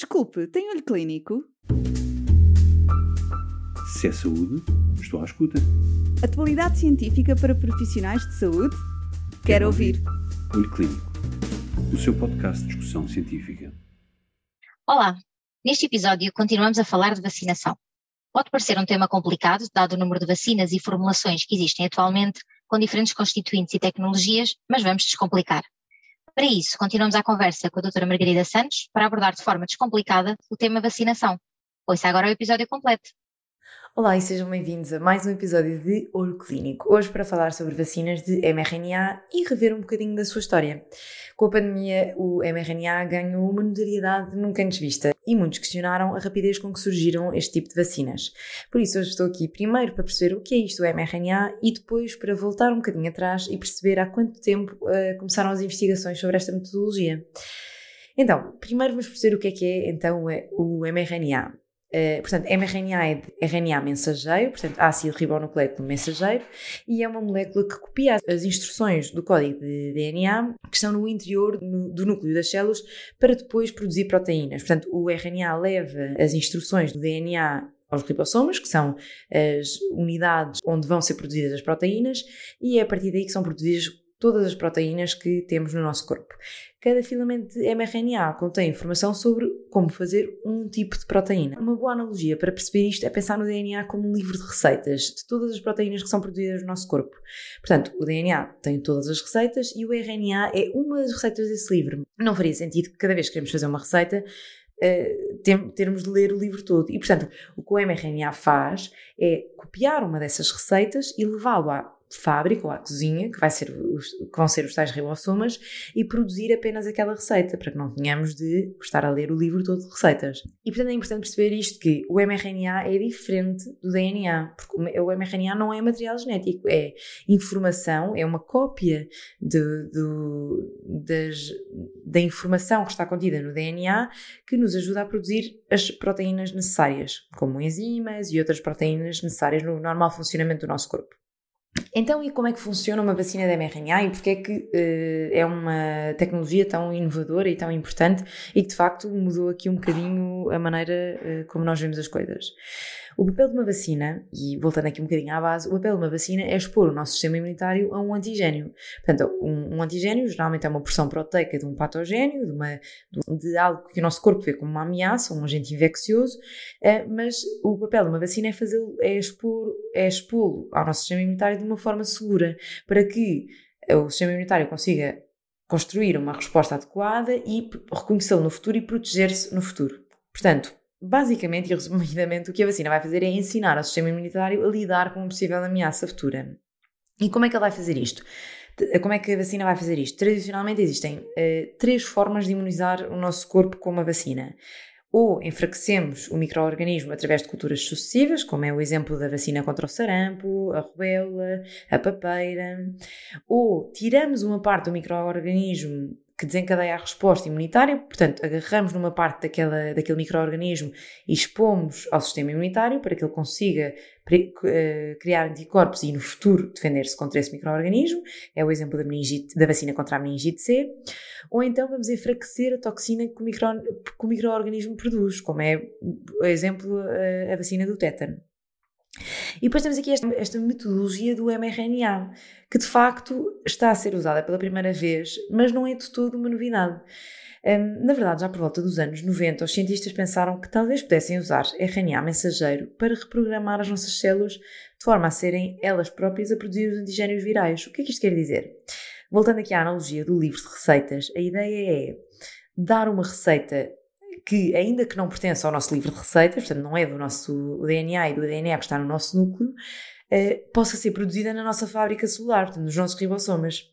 Desculpe, tem olho clínico? Se é saúde, estou à escuta. Atualidade científica para profissionais de saúde? Quero, Quero ouvir. Olho Clínico, o seu podcast de discussão científica. Olá! Neste episódio continuamos a falar de vacinação. Pode parecer um tema complicado, dado o número de vacinas e formulações que existem atualmente, com diferentes constituintes e tecnologias, mas vamos descomplicar. Para isso, continuamos a conversa com a doutora Margarida Santos para abordar de forma descomplicada o tema vacinação. Ouça agora o episódio completo. Olá e sejam bem-vindos a mais um episódio de Olho Clínico. Hoje para falar sobre vacinas de mRNA e rever um bocadinho da sua história. Com a pandemia, o mRNA ganhou uma notoriedade nunca antes vista e muitos questionaram a rapidez com que surgiram este tipo de vacinas. Por isso hoje estou aqui primeiro para perceber o que é isto do mRNA e depois para voltar um bocadinho atrás e perceber há quanto tempo uh, começaram as investigações sobre esta metodologia. Então, primeiro vamos perceber o que é que é então o mRNA. Uh, portanto, mRNA é de RNA mensageiro, portanto, ácido ribonucleico mensageiro, e é uma molécula que copia as instruções do código de DNA que estão no interior do núcleo das células para depois produzir proteínas. Portanto, o RNA leva as instruções do DNA aos ribossomas, que são as unidades onde vão ser produzidas as proteínas, e é a partir daí que são produzidas todas as proteínas que temos no nosso corpo. Cada filamento de mRNA contém informação sobre como fazer um tipo de proteína. Uma boa analogia para perceber isto é pensar no DNA como um livro de receitas de todas as proteínas que são produzidas no nosso corpo. Portanto, o DNA tem todas as receitas e o RNA é uma das receitas desse livro. Não faria sentido que cada vez que queremos fazer uma receita Uh, termos de ler o livro todo. E, portanto, o que o mRNA faz é copiar uma dessas receitas e levá-lo à fábrica ou à cozinha, que, vai ser os, que vão ser os tais ribossomas, e produzir apenas aquela receita, para que não tenhamos de estar a ler o livro todo de receitas. E portanto é importante perceber isto, que o mRNA é diferente do DNA, porque o mRNA não é material genético, é informação, é uma cópia de, de, das, da informação que está contida no DNA que nos ajuda a produzir as proteínas necessárias, como enzimas e outras proteínas necessárias no normal funcionamento do nosso corpo. Então, e como é que funciona uma vacina de mRNA e porque é que uh, é uma tecnologia tão inovadora e tão importante e que de facto mudou aqui um bocadinho a maneira uh, como nós vemos as coisas? O papel de uma vacina, e voltando aqui um bocadinho à base, o papel de uma vacina é expor o nosso sistema imunitário a um antigênio. Portanto, um, um antigênio geralmente é uma porção proteica de um patogénio, de, uma, de, algo que o nosso corpo vê como uma ameaça, um agente infeccioso, uh, mas o papel de uma vacina é, é expor é expô-lo ao nosso sistema imunitário de uma forma segura, para que o sistema imunitário consiga construir uma resposta adequada e reconhecê-lo no futuro e proteger-se no futuro. Portanto, Basicamente e resumidamente, o que a vacina vai fazer é ensinar ao sistema imunitário a lidar com uma possível ameaça futura. E como é que ele vai fazer isto? Como é que a vacina vai fazer isto? Tradicionalmente existem uh, três formas de imunizar o nosso corpo com uma vacina. Ou enfraquecemos o microorganismo através de culturas sucessivas, como é o exemplo da vacina contra o sarampo, a rubéola, a papeira, ou tiramos uma parte do microorganismo que desencadeia a resposta imunitária, portanto, agarramos numa parte daquela, daquele microorganismo e expomos ao sistema imunitário para que ele consiga eh, criar anticorpos e no futuro defender-se contra esse microorganismo. É o exemplo da, meningite, da vacina contra a meningite C. Ou então vamos enfraquecer a toxina que o, micro, o microorganismo produz, como é, por exemplo, a vacina do tétano. E depois temos aqui esta, esta, metodologia do mRNA, que de facto está a ser usada pela primeira vez, mas não é de todo uma novidade. Um, na verdade, já por volta dos anos 90, os cientistas pensaram que talvez pudessem usar RNA mensageiro para reprogramar as nossas células de forma a serem elas próprias a produzir os antigénios virais. O que é que isto quer dizer? Voltando aqui à analogia do livro de receitas, a ideia é dar uma receita que, ainda que não pertença ao nosso livro de receitas, portanto não é do nosso DNA e do DNA que está no nosso núcleo, eh, possa ser produzida na nossa fábrica celular, portanto, nos nossos ribossomas.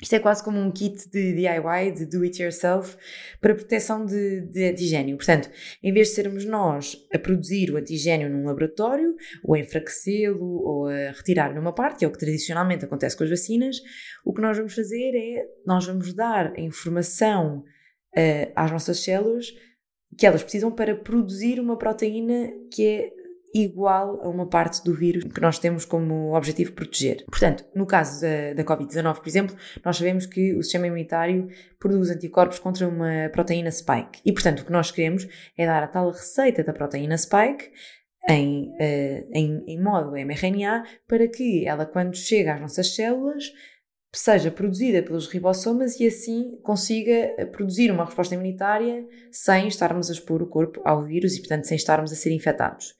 Isto é quase como um kit de DIY, de do it yourself, para proteção de, de antigênio. Portanto, em vez de sermos nós a produzir o antigênio num laboratório, ou a enfraquecê-lo, ou a retirar numa parte, que é o que tradicionalmente acontece com as vacinas, o que nós vamos fazer é, nós vamos dar a informação uh, às nossas células que elas precisam para produzir uma proteína que é igual a uma parte do vírus que nós temos como objetivo proteger. Portanto, no caso da, da Covid-19, por exemplo, nós sabemos que o sistema imunitário produz anticorpos contra uma proteína spike. E, portanto, o que nós queremos é dar a tal receita da proteína spike em, uh, em, em modo mRNA para que ela, quando chega às nossas células, seja produzida pelos ribossomas e assim consiga eh, produzir uma resposta imunitária sem estarmos a expor o corpo ao vírus e, portanto, sem estarmos a ser infectados.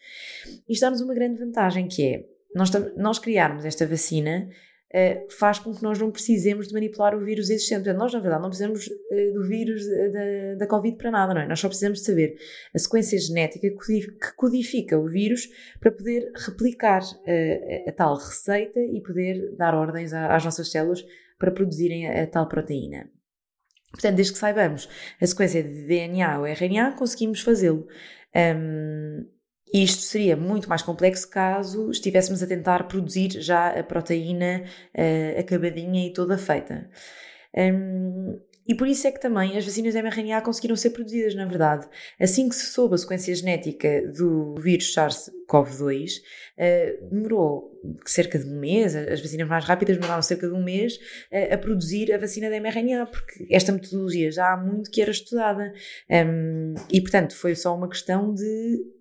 Isto dá-nos uma grande vantagem que é nós, nós criarmos esta vacina uh, faz com que nós não precisemos de manipular o vírus existente. Portanto, nós, na verdade, não precisamos uh, do vírus da, da Covid para nada, não é? Nós só precisamos de saber a sequência genética que codifica o vírus para poder replicar uh, a tal receita e poder dar ordens às nossas células para produzirem a, a tal proteína. Portanto, desde que saibamos a sequência de DNA ou RNA, conseguimos fazê-lo. Um, e isto seria muito mais complexo caso estivéssemos a tentar produzir já a proteína uh, acabadinha e toda feita. Um, e por isso é que também as vacinas mRNA conseguiram ser produzidas, na verdade. Assim que se soube a sequência genética do vírus SARS-CoV-2, uh, demorou cerca de um mês, as vacinas mais rápidas demoraram cerca de um mês uh, a produzir a vacina da mRNA, porque esta metodologia já há muito que era estudada. Um, e, portanto, foi só uma questão de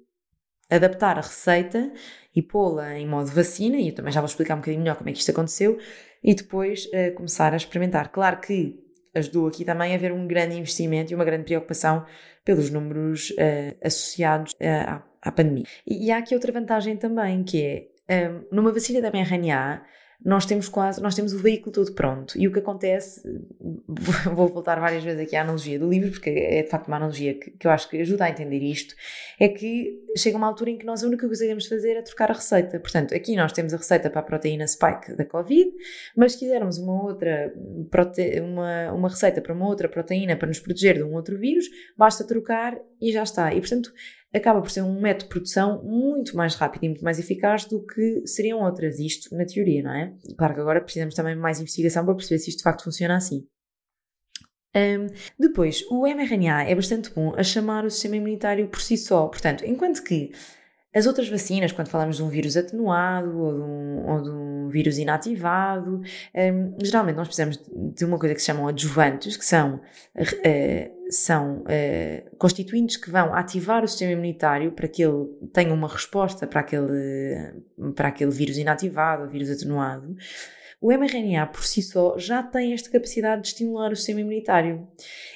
adaptar a receita e pô-la em modo vacina, e eu também já vou explicar um bocadinho melhor como é que isto aconteceu, e depois uh, começar a experimentar. Claro que ajudou aqui também a haver um grande investimento e uma grande preocupação pelos números uh, associados uh, à, à, pandemia. E, e, há aqui outra vantagem também, que é, um, numa vacina da mRNA, nós temos quase, nós temos o veículo todo pronto. E o que acontece, vou voltar várias vezes aqui à analogia do livro, porque é de facto uma analogia que, que eu acho que ajuda a entender isto, é que chega uma altura em que nós a única coisa que de fazer é trocar a receita. Portanto, aqui nós temos a receita para a proteína spike da Covid, mas se quisermos uma outra prote... uma, uma receita para uma outra proteína para nos proteger de um outro vírus, basta trocar e já está. E portanto, acaba por ser um método de produção muito mais rápido e muito mais eficaz do que seriam outras. Isto na teoria, não é? Claro que agora precisamos também de mais investigação para perceber se isto de facto funciona assim. Um, depois, o mRNA é bastante bom a chamar o sistema imunitário por si só. Portanto, enquanto que as outras vacinas, quando falamos de um vírus atenuado ou de um, ou de um vírus inativado, um, geralmente nós precisamos de uma coisa que se chamam adjuvantes, que são, uh, são uh, constituintes que vão ativar o sistema imunitário para que ele tenha uma resposta para aquele, para aquele vírus inativado vírus atenuado. O mRNA por si só já tem esta capacidade de estimular o sistema imunitário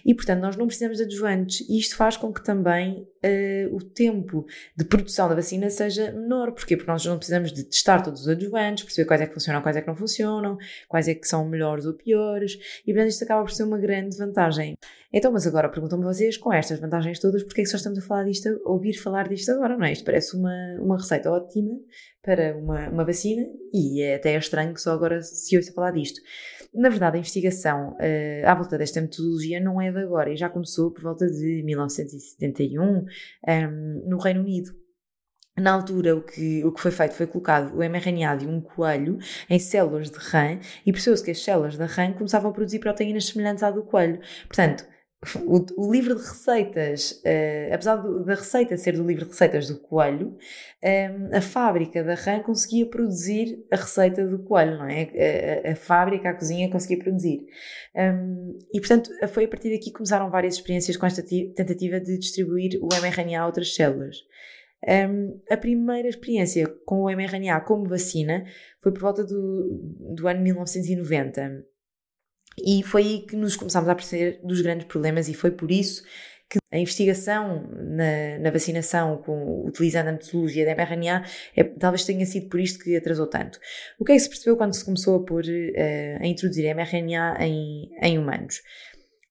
e, portanto, nós não precisamos de adjuvantes e isto faz com que também uh, o tempo de produção da vacina seja menor. Porquê? Porque nós não precisamos de testar todos os adjuvantes, perceber quais é que funcionam, quais é que não funcionam, quais é que são melhores ou piores e, portanto, isto acaba por ser uma grande vantagem. Então, mas agora perguntam-me vocês, com estas vantagens todas, porquê é que só estamos a falar disto, a ouvir falar disto agora, não é? Isto parece uma, uma receita ótima para uma, uma vacina e é até estranho que só agora se ouça falar disto. Na verdade, a investigação uh, à volta desta metodologia não é de agora e já começou por volta de 1971 um, ehm, no Reino Unido. Na altura, o que, o que foi feito foi colocado o mRNA de um coelho em células de rã e percebeu-se que as células da rã começavam a produzir proteínas semelhantes à do coelho. Portanto, o, o, livro de receitas, uh, apesar do, da receita ser do livro de receitas do coelho, um, ehm, a fábrica da rã conseguia produzir a receita do coelho, não é? A, a, fábrica, a cozinha conseguia produzir. Um, ehm, e, portanto, foi a partir daqui que começaram várias experiências com esta tentativa de distribuir o mRNA a outras células. Um, a primeira experiência com o mRNA como vacina foi por volta do, do ano 1990 e foi aí que nos começámos a perceber dos grandes problemas, e foi por isso que a investigação na, na vacinação com, utilizando a metodologia da mRNA é, talvez tenha sido por isto que atrasou tanto. O que é que se percebeu quando se começou a, pôr, uh, a introduzir a mRNA em, em humanos?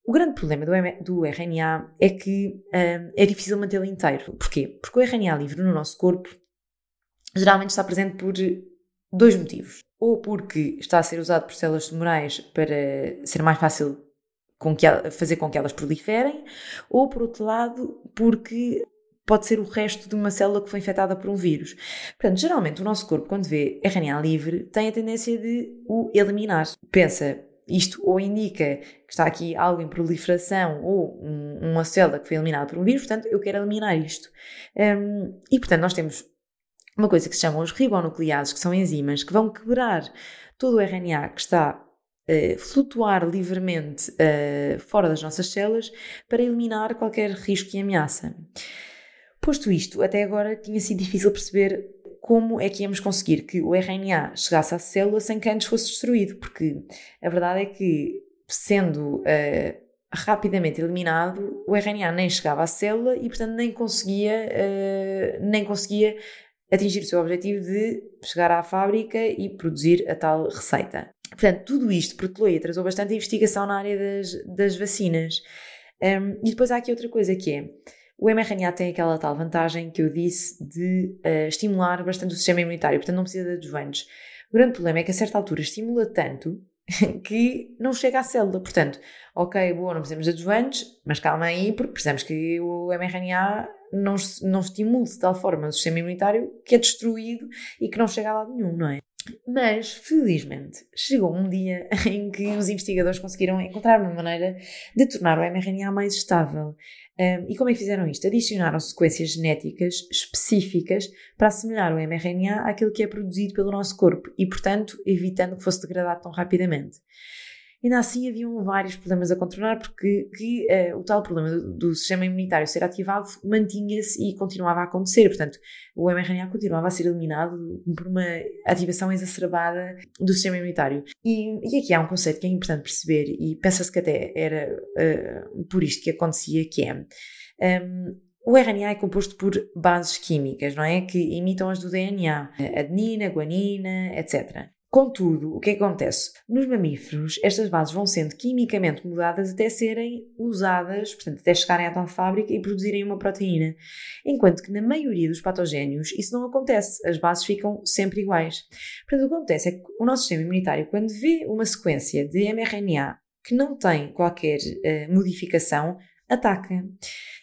O grande problema do, do RNA é que uh, é difícil mantê-lo inteiro. Porquê? Porque o RNA livre no nosso corpo geralmente está presente por dois motivos ou porque está a ser usado por células tumorais para ser mais fácil com que, fazer com que elas proliferem, ou por outro lado, porque pode ser o resto de uma célula que foi infectada por um vírus. Portanto, geralmente o nosso corpo, quando vê RNA livre, tem a tendência de o eliminar. Pensa, isto ou indica que está aqui algo em proliferação ou uma célula que foi eliminada por um vírus, portanto, eu quero eliminar isto. Um, e, portanto, nós temos uma coisa que se chamam os ribonucleases, que são enzimas que vão quebrar todo o RNA que está a flutuar livremente uh, fora das nossas células para eliminar qualquer risco e ameaça. Posto isto, até agora tinha sido difícil perceber como é que íamos conseguir que o RNA chegasse à célula sem que antes fosse destruído, porque a verdade é que, sendo uh, rapidamente eliminado, o RNA nem chegava à célula e, portanto, nem conseguia, uh, nem conseguia atingir o seu objetivo de chegar à fábrica e produzir a tal receita. Portanto, tudo isto protelou e trazou bastante investigação na área das, das vacinas. Um, e depois há aqui outra coisa que é, o mRNA tem aquela tal vantagem que eu disse de uh, estimular bastante o sistema imunitário, portanto não precisa de adjuvantes. O grande problema é que a certa altura estimula tanto que não chega à célula. Portanto, ok, boa, não precisamos de adjuvantes, mas calma aí, porque precisamos que o mRNA não, não estimule de tal forma o sistema imunitário que é destruído e que não chega a lado nenhum, não é? Mas, felizmente, chegou um dia em que os investigadores conseguiram encontrar uma maneira de tornar o mRNA mais estável. Um, e como é que fizeram isto? Adicionaram sequências genéticas específicas para assemelhar o mRNA àquilo que é produzido pelo nosso corpo e, portanto, evitando que fosse degradado tão rapidamente. Ainda assim, haviam vários problemas a contornar, porque que, uh, o tal problema do, do, sistema imunitário ser ativado mantinha-se e continuava a acontecer. Portanto, o mRNA continuava a ser eliminado por uma ativação exacerbada do sistema imunitário. E, e aqui há um conceito que é importante perceber, e pensa-se que até era uh, por isto que acontecia, que é. Um, ehm, o RNA é composto por bases químicas, não é? Que imitam as do DNA, adenina, guanina, etc. Contudo, o que, acontece? Nos mamíferos, estas bases vão sendo quimicamente mudadas até serem usadas, portanto, até chegarem à tal fábrica e produzirem uma proteína. Enquanto que na maioria dos patogénios isso não acontece, as bases ficam sempre iguais. Portanto, o que acontece é que o nosso sistema imunitário, quando vê uma sequência de mRNA que não tem qualquer uh, modificação, ataca.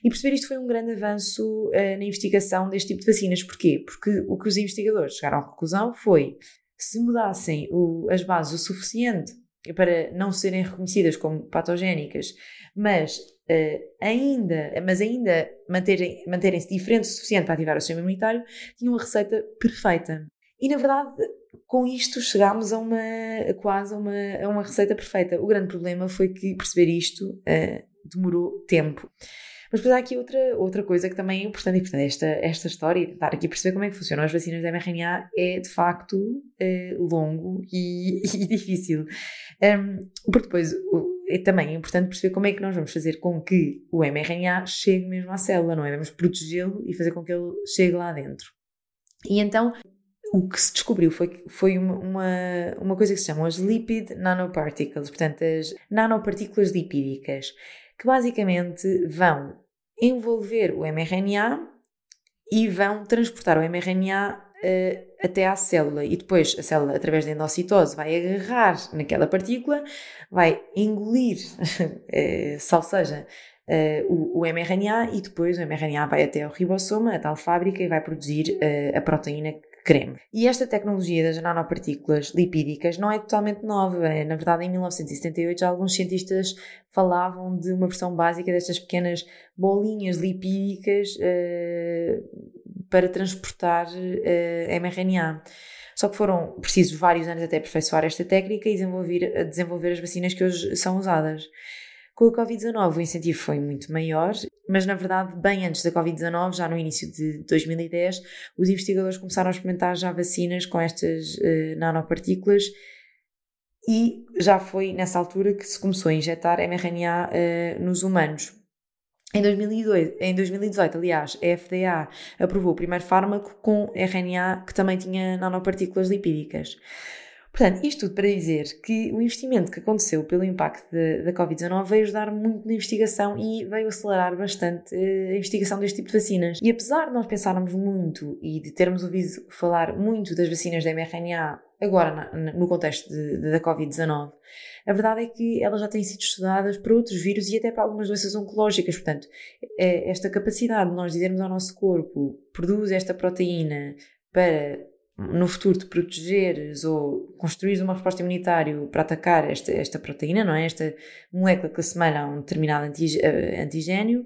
E perceber isto foi um grande avanço uh, na investigação deste tipo de vacinas. Porquê? Porque o que os investigadores chegaram à conclusão foi se mudassem o, as bases o suficiente para não serem reconhecidas como patogénicas, mas uh, ainda, mas ainda manterem, manterem-se diferentes o suficiente para ativar o sistema imunitário, tinham uma receita perfeita. E na verdade, com isto chegámos a uma quase a uma, a uma receita perfeita. O grande problema foi que perceber isto uh, demorou tempo. Mas depois há aqui outra, outra coisa que também é importante, e portanto esta, esta história, tentar aqui perceber como é que funcionam as vacinas de mRNA é de facto é, longo e, e difícil. Um, porque depois é também importante perceber como é que nós vamos fazer com que o mRNA chegue mesmo à célula, não é? Vamos protegê-lo e fazer com que ele chegue lá dentro. E então o que se descobriu foi, foi uma, uma, uma coisa que se chamam as lipid nanoparticles, portanto, as nanopartículas lipídicas que basicamente vão envolver o mRNA e vão transportar o mRNA uh, até à célula. E depois a célula, através da endocitose, vai agarrar naquela partícula, vai engolir, uh, ou seja, uh, o, o, mRNA e depois o mRNA vai até ao ribossoma, a tal fábrica, e vai produzir a proteína creme. E esta tecnologia das nanopartículas lipídicas não é totalmente nova. É, na verdade, em 1978, já alguns cientistas falavam de uma versão básica destas pequenas bolinhas lipídicas uh, para transportar uh, mRNA. Só que foram precisos vários anos até aperfeiçoar esta técnica e desenvolver, desenvolver as vacinas que hoje são usadas. Com a Covid-19 o incentivo foi muito maior, mas na verdade, bem antes da Covid-19, já no início de 2010, os investigadores começaram a experimentar já vacinas com estas uh, nanopartículas e já foi nessa altura que se começou a injetar mRNA uh, nos humanos. Em, 2002, em 2018, aliás, a FDA aprovou o primeiro fármaco com RNA que também tinha nanopartículas lipídicas. Portanto, isto tudo para dizer que o investimento que aconteceu pelo impacto da Covid-19 veio ajudar muito na investigação e veio acelerar bastante eh, a investigação deste tipo de vacinas. E apesar de nós pensarmos muito e de termos ouvido falar muito das vacinas da mRNA agora na, no contexto de, de, da Covid-19, a verdade é que elas já têm sido estudadas para outros vírus e até para algumas doenças oncológicas. Portanto, é esta capacidade de nós dizermos ao nosso corpo produz esta proteína para no futuro te protegeres ou construires uma resposta imunitária para atacar esta, esta proteína, não é? Esta molécula que assemelha a um determinado uh, antigênio,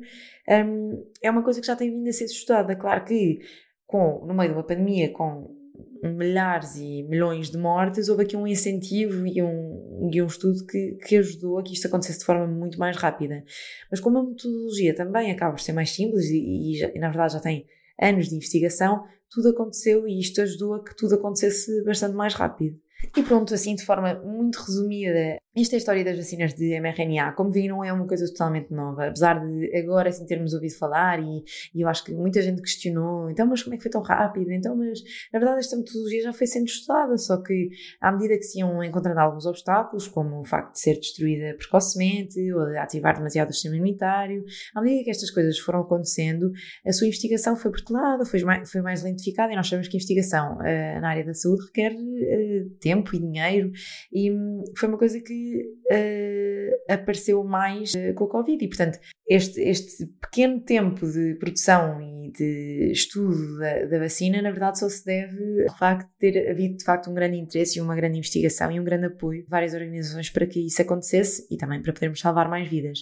um, é uma coisa que já tem vindo a ser estudada. Claro que com, no meio de uma pandemia com milhares e milhões de mortes, houve aqui um incentivo e um, e um estudo que, que ajudou a que isto acontecesse de forma muito mais rápida. Mas como a metodologia também acaba por ser mais simples e, e, e na verdade já tem anos de investigação, tudo aconteceu e isto ajudou a que tudo acontecesse bastante mais rápido. E pronto, assim de forma muito resumida, esta é história das vacinas de mRNA. Como vi, não é uma coisa totalmente nova, apesar de agora assim termos ouvido falar e, e, eu acho que muita gente questionou, então mas como é que foi tão rápido? Então mas na verdade esta metodologia já foi sendo estudada, só que à medida que se iam encontrando alguns obstáculos, como o facto de ser destruída precocemente ou de ativar demasiado o sistema imunitário, à medida que estas coisas foram acontecendo, a sua investigação foi protelada, foi mais, foi mais lentificada e nós sabemos que a investigação uh, na área da saúde requer uh, tempo e dinheiro e um, foi uma coisa uh, apareceu mais uh, com a Covid. E, portanto, este, este pequeno tempo de produção e de estudo da, da, vacina, na verdade, só se deve ao facto de ter havido, de facto, um grande interesse e uma grande investigação e um grande apoio de várias organizações para que isso acontecesse e também para podermos salvar mais vidas.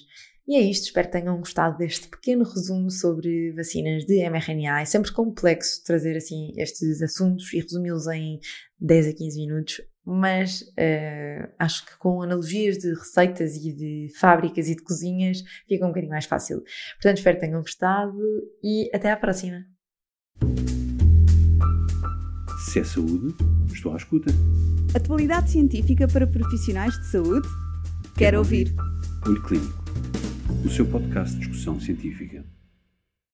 E é isto, espero que tenham gostado deste pequeno resumo sobre vacinas de mRNA. É sempre complexo trazer assim estes assuntos e resumi-los em 10 a 15 minutos, mas uh, acho que com analogias de receitas e de fábricas e de cozinhas fica um bocadinho mais fácil. Portanto, espero que tenham gostado e até à próxima. Se é saúde, estou à escuta. Atualidade científica para profissionais de saúde? Quero, Quero ouvir. ouvir. Olho Clínico, o seu podcast de discussão científica.